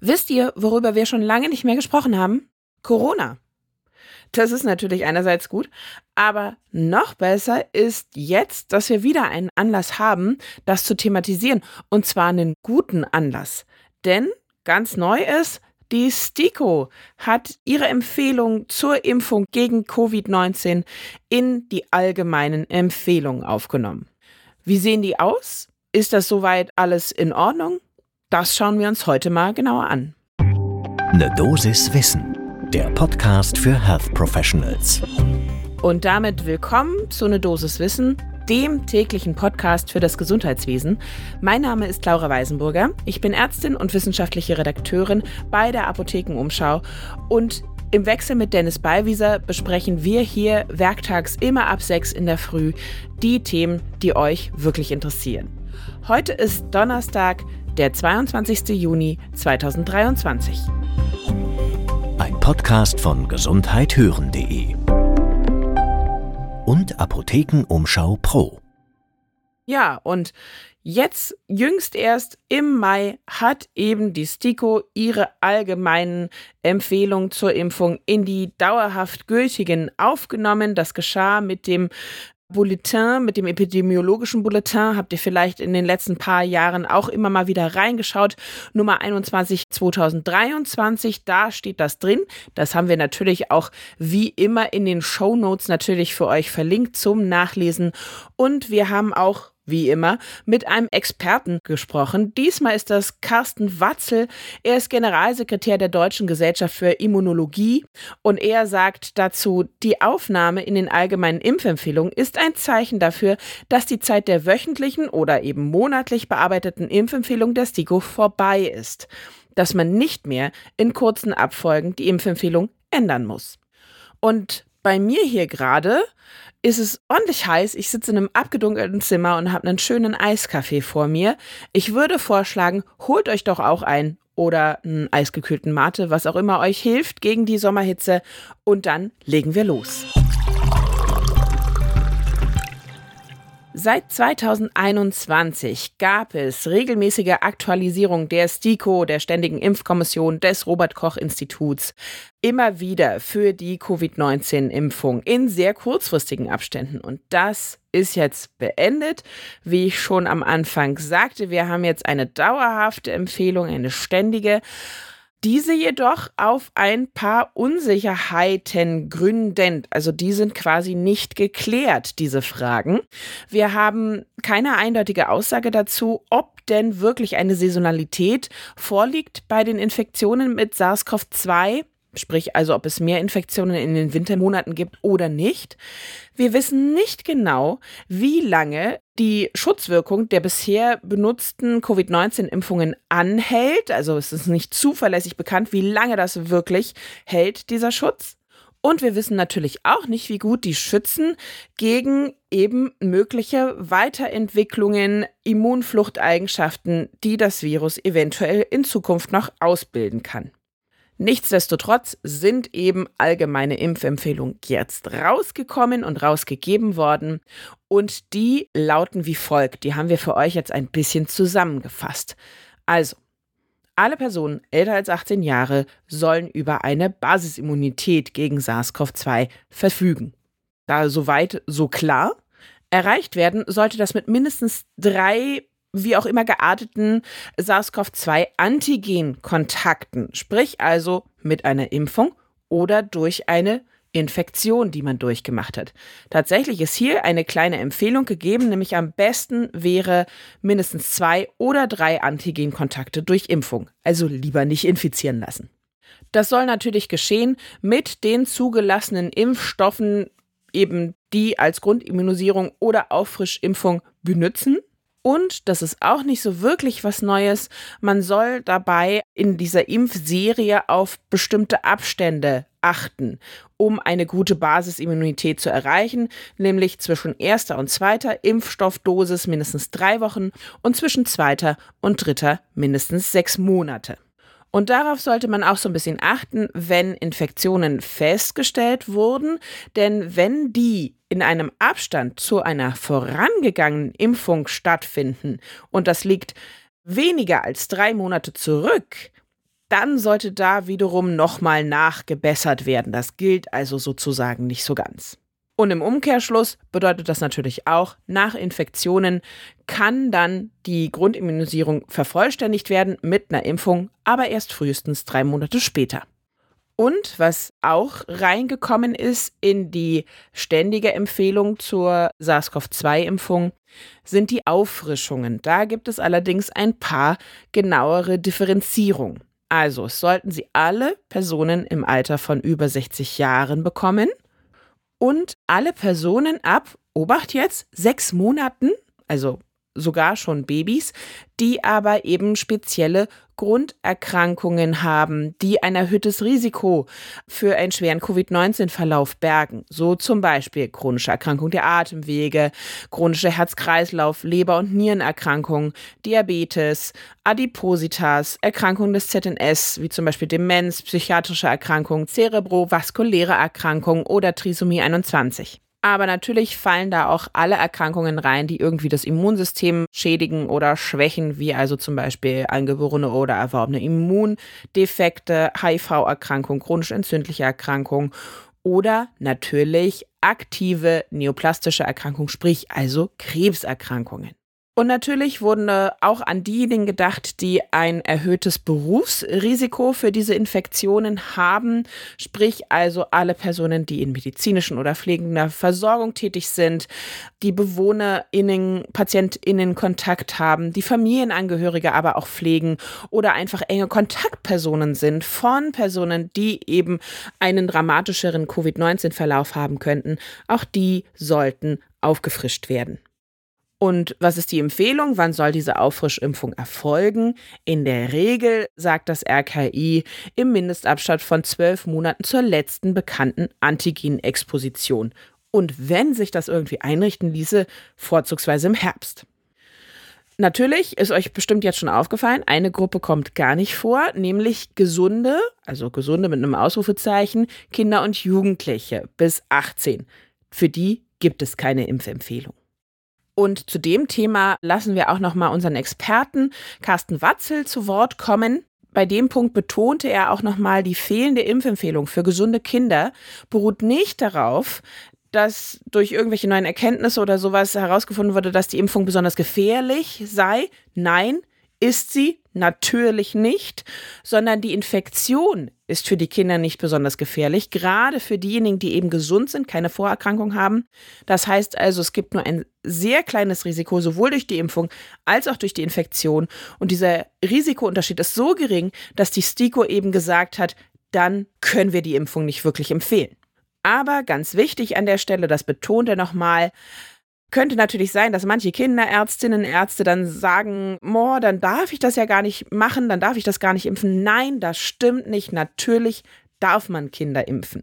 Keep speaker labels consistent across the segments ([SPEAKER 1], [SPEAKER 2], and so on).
[SPEAKER 1] Wisst ihr, worüber wir schon lange nicht mehr gesprochen haben? Corona. Das ist natürlich einerseits gut, aber noch besser ist jetzt, dass wir wieder einen Anlass haben, das zu thematisieren. Und zwar einen guten Anlass. Denn ganz neu ist, die STIKO hat ihre Empfehlung zur Impfung gegen Covid-19 in die allgemeinen Empfehlungen aufgenommen. Wie sehen die aus? Ist das soweit alles in Ordnung? Das schauen wir uns heute mal genauer an.
[SPEAKER 2] Ne Dosis Wissen, der Podcast für Health Professionals.
[SPEAKER 1] Und damit willkommen zu Ne Dosis Wissen, dem täglichen Podcast für das Gesundheitswesen. Mein Name ist Laura Weisenburger. Ich bin Ärztin und wissenschaftliche Redakteurin bei der Apothekenumschau und im Wechsel mit Dennis Ballwieser besprechen wir hier werktags immer ab sechs in der Früh die Themen, die euch wirklich interessieren. Heute ist Donnerstag, der 22. Juni 2023.
[SPEAKER 2] Ein Podcast von gesundheithören.de und Apothekenumschau Pro.
[SPEAKER 1] Ja, und jetzt jüngst erst im Mai hat eben die STIKO ihre allgemeinen Empfehlungen zur Impfung in die dauerhaft gültigen aufgenommen. Das geschah mit dem Bulletin, mit dem epidemiologischen Bulletin, habt ihr vielleicht in den letzten paar Jahren auch immer mal wieder reingeschaut. Nummer 21 2023, da steht das drin. Das haben wir natürlich auch wie immer in den Show Notes natürlich für euch verlinkt zum Nachlesen. Und wir haben auch wie immer, mit einem Experten gesprochen. Diesmal ist das Carsten Watzel. Er ist Generalsekretär der Deutschen Gesellschaft für Immunologie und er sagt dazu, die Aufnahme in den allgemeinen Impfempfehlungen ist ein Zeichen dafür, dass die Zeit der wöchentlichen oder eben monatlich bearbeiteten Impfempfehlung der STIKO vorbei ist. Dass man nicht mehr in kurzen Abfolgen die Impfempfehlung ändern muss. Und bei mir hier gerade ist es ordentlich heiß. Ich sitze in einem abgedunkelten Zimmer und habe einen schönen Eiskaffee vor mir. Ich würde vorschlagen, holt euch doch auch ein oder einen eisgekühlten Mate, was auch immer euch hilft gegen die Sommerhitze. Und dann legen wir los. Seit 2021 gab es regelmäßige Aktualisierung der STIKO, der Ständigen Impfkommission des Robert Koch Instituts, immer wieder für die Covid-19-Impfung in sehr kurzfristigen Abständen. Und das ist jetzt beendet. Wie ich schon am Anfang sagte, wir haben jetzt eine dauerhafte Empfehlung, eine ständige. Diese jedoch auf ein paar Unsicherheiten gründend. Also die sind quasi nicht geklärt, diese Fragen. Wir haben keine eindeutige Aussage dazu, ob denn wirklich eine Saisonalität vorliegt bei den Infektionen mit SARS-CoV-2 sprich also ob es mehr Infektionen in den Wintermonaten gibt oder nicht. Wir wissen nicht genau, wie lange die Schutzwirkung der bisher benutzten Covid-19-Impfungen anhält. Also es ist nicht zuverlässig bekannt, wie lange das wirklich hält, dieser Schutz. Und wir wissen natürlich auch nicht, wie gut die schützen gegen eben mögliche Weiterentwicklungen, Immunfluchteigenschaften, die das Virus eventuell in Zukunft noch ausbilden kann. Nichtsdestotrotz sind eben allgemeine Impfempfehlungen jetzt rausgekommen und rausgegeben worden und die lauten wie folgt. Die haben wir für euch jetzt ein bisschen zusammengefasst. Also, alle Personen älter als 18 Jahre sollen über eine Basisimmunität gegen SARS-CoV-2 verfügen. Da soweit so klar. Erreicht werden sollte das mit mindestens drei wie auch immer gearteten SARS-CoV-2-Antigen-Kontakten, sprich also mit einer Impfung oder durch eine Infektion, die man durchgemacht hat. Tatsächlich ist hier eine kleine Empfehlung gegeben, nämlich am besten wäre mindestens zwei oder drei Antigenkontakte durch Impfung. Also lieber nicht infizieren lassen. Das soll natürlich geschehen mit den zugelassenen Impfstoffen, eben die als Grundimmunisierung oder Auffrischimpfung benützen. Und das ist auch nicht so wirklich was Neues. Man soll dabei in dieser Impfserie auf bestimmte Abstände achten, um eine gute Basisimmunität zu erreichen, nämlich zwischen erster und zweiter Impfstoffdosis mindestens drei Wochen und zwischen zweiter und dritter mindestens sechs Monate. Und darauf sollte man auch so ein bisschen achten, wenn Infektionen festgestellt wurden, denn wenn die in einem Abstand zu einer vorangegangenen Impfung stattfinden und das liegt weniger als drei Monate zurück, dann sollte da wiederum nochmal nachgebessert werden. Das gilt also sozusagen nicht so ganz. Und im Umkehrschluss bedeutet das natürlich auch, nach Infektionen kann dann die Grundimmunisierung vervollständigt werden mit einer Impfung, aber erst frühestens drei Monate später. Und was auch reingekommen ist in die ständige Empfehlung zur SARS-CoV-2-Impfung, sind die Auffrischungen. Da gibt es allerdings ein paar genauere Differenzierungen. Also sollten sie alle Personen im Alter von über 60 Jahren bekommen und alle Personen ab, Obacht jetzt, sechs Monaten, also sogar schon Babys, die aber eben spezielle Grunderkrankungen haben, die ein erhöhtes Risiko für einen schweren Covid-19-Verlauf bergen. So zum Beispiel chronische Erkrankung der Atemwege, chronische Herz-Kreislauf, Leber- und Nierenerkrankungen, Diabetes, Adipositas, Erkrankungen des ZNS, wie zum Beispiel Demenz, psychiatrische Erkrankungen, zerebrovaskuläre Erkrankungen oder Trisomie 21. Aber natürlich fallen da auch alle Erkrankungen rein, die irgendwie das Immunsystem schädigen oder schwächen, wie also zum Beispiel angeborene oder erworbene Immundefekte, HIV-Erkrankung, chronisch entzündliche Erkrankung oder natürlich aktive neoplastische Erkrankung, sprich also Krebserkrankungen. Und natürlich wurden auch an diejenigen gedacht, die ein erhöhtes Berufsrisiko für diese Infektionen haben, sprich also alle Personen, die in medizinischen oder pflegender Versorgung tätig sind, die BewohnerInnen, PatientInnen Kontakt haben, die Familienangehörige aber auch pflegen oder einfach enge Kontaktpersonen sind von Personen, die eben einen dramatischeren Covid-19-Verlauf haben könnten. Auch die sollten aufgefrischt werden. Und was ist die Empfehlung? Wann soll diese Auffrischimpfung erfolgen? In der Regel sagt das RKI im Mindestabstand von zwölf Monaten zur letzten bekannten Antigenexposition. Und wenn sich das irgendwie einrichten ließe, vorzugsweise im Herbst. Natürlich ist euch bestimmt jetzt schon aufgefallen, eine Gruppe kommt gar nicht vor, nämlich gesunde, also gesunde mit einem Ausrufezeichen, Kinder und Jugendliche bis 18. Für die gibt es keine Impfempfehlung. Und zu dem Thema lassen wir auch nochmal unseren Experten Carsten Watzel zu Wort kommen. Bei dem Punkt betonte er auch nochmal, die fehlende Impfempfehlung für gesunde Kinder beruht nicht darauf, dass durch irgendwelche neuen Erkenntnisse oder sowas herausgefunden wurde, dass die Impfung besonders gefährlich sei. Nein, ist sie natürlich nicht, sondern die Infektion ist für die Kinder nicht besonders gefährlich, gerade für diejenigen, die eben gesund sind, keine Vorerkrankung haben. Das heißt also, es gibt nur ein sehr kleines Risiko, sowohl durch die Impfung als auch durch die Infektion. Und dieser Risikounterschied ist so gering, dass die STIKO eben gesagt hat, dann können wir die Impfung nicht wirklich empfehlen. Aber ganz wichtig an der Stelle, das betont er nochmal, könnte natürlich sein, dass manche Kinderärztinnen, Ärzte dann sagen, Moh, dann darf ich das ja gar nicht machen, dann darf ich das gar nicht impfen. Nein, das stimmt nicht. Natürlich darf man Kinder impfen.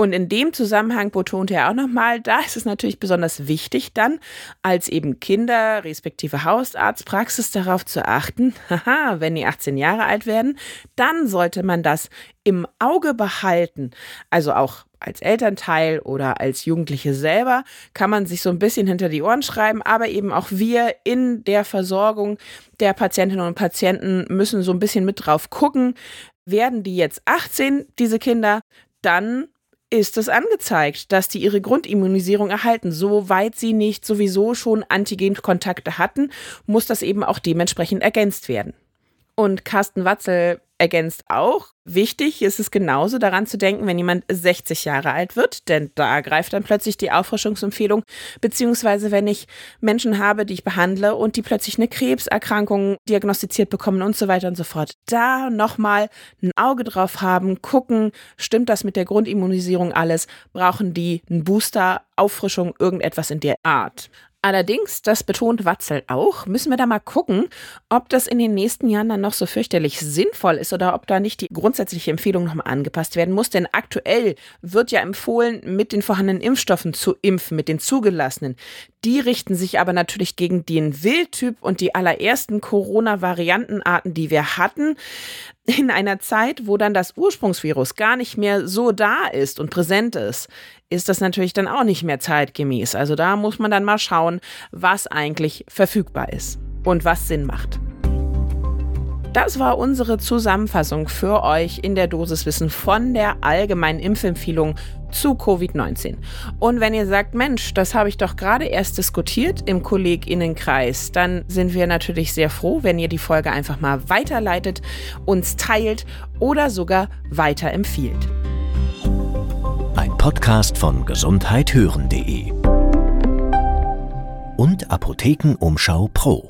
[SPEAKER 1] Und in dem Zusammenhang betonte er auch nochmal, da ist es natürlich besonders wichtig, dann als eben Kinder respektive Hausarztpraxis darauf zu achten, haha, wenn die 18 Jahre alt werden, dann sollte man das im Auge behalten. Also auch als Elternteil oder als Jugendliche selber kann man sich so ein bisschen hinter die Ohren schreiben, aber eben auch wir in der Versorgung der Patientinnen und Patienten müssen so ein bisschen mit drauf gucken. Werden die jetzt 18, diese Kinder, dann ist es angezeigt, dass die ihre Grundimmunisierung erhalten. Soweit sie nicht sowieso schon Antigenkontakte hatten, muss das eben auch dementsprechend ergänzt werden. Und Carsten Watzel ergänzt auch, wichtig ist es genauso daran zu denken, wenn jemand 60 Jahre alt wird, denn da greift dann plötzlich die Auffrischungsempfehlung, beziehungsweise wenn ich Menschen habe, die ich behandle und die plötzlich eine Krebserkrankung diagnostiziert bekommen und so weiter und so fort. Da nochmal ein Auge drauf haben, gucken, stimmt das mit der Grundimmunisierung alles? Brauchen die einen Booster, Auffrischung, irgendetwas in der Art? Allerdings, das betont Watzel auch, müssen wir da mal gucken, ob das in den nächsten Jahren dann noch so fürchterlich sinnvoll ist oder ob da nicht die grundsätzliche Empfehlung nochmal angepasst werden muss. Denn aktuell wird ja empfohlen, mit den vorhandenen Impfstoffen zu impfen, mit den zugelassenen. Die richten sich aber natürlich gegen den Wildtyp und die allerersten Corona-Variantenarten, die wir hatten in einer Zeit, wo dann das Ursprungsvirus gar nicht mehr so da ist und präsent ist, ist das natürlich dann auch nicht mehr zeitgemäß. Also da muss man dann mal schauen, was eigentlich verfügbar ist und was Sinn macht. Das war unsere Zusammenfassung für euch in der Dosiswissen von der allgemeinen Impfempfehlung zu Covid-19. Und wenn ihr sagt, Mensch, das habe ich doch gerade erst diskutiert im Kolleginnenkreis, dann sind wir natürlich sehr froh, wenn ihr die Folge einfach mal weiterleitet, uns teilt oder sogar weiterempfiehlt.
[SPEAKER 2] Ein Podcast von gesundheithören.de und Apothekenumschau Pro.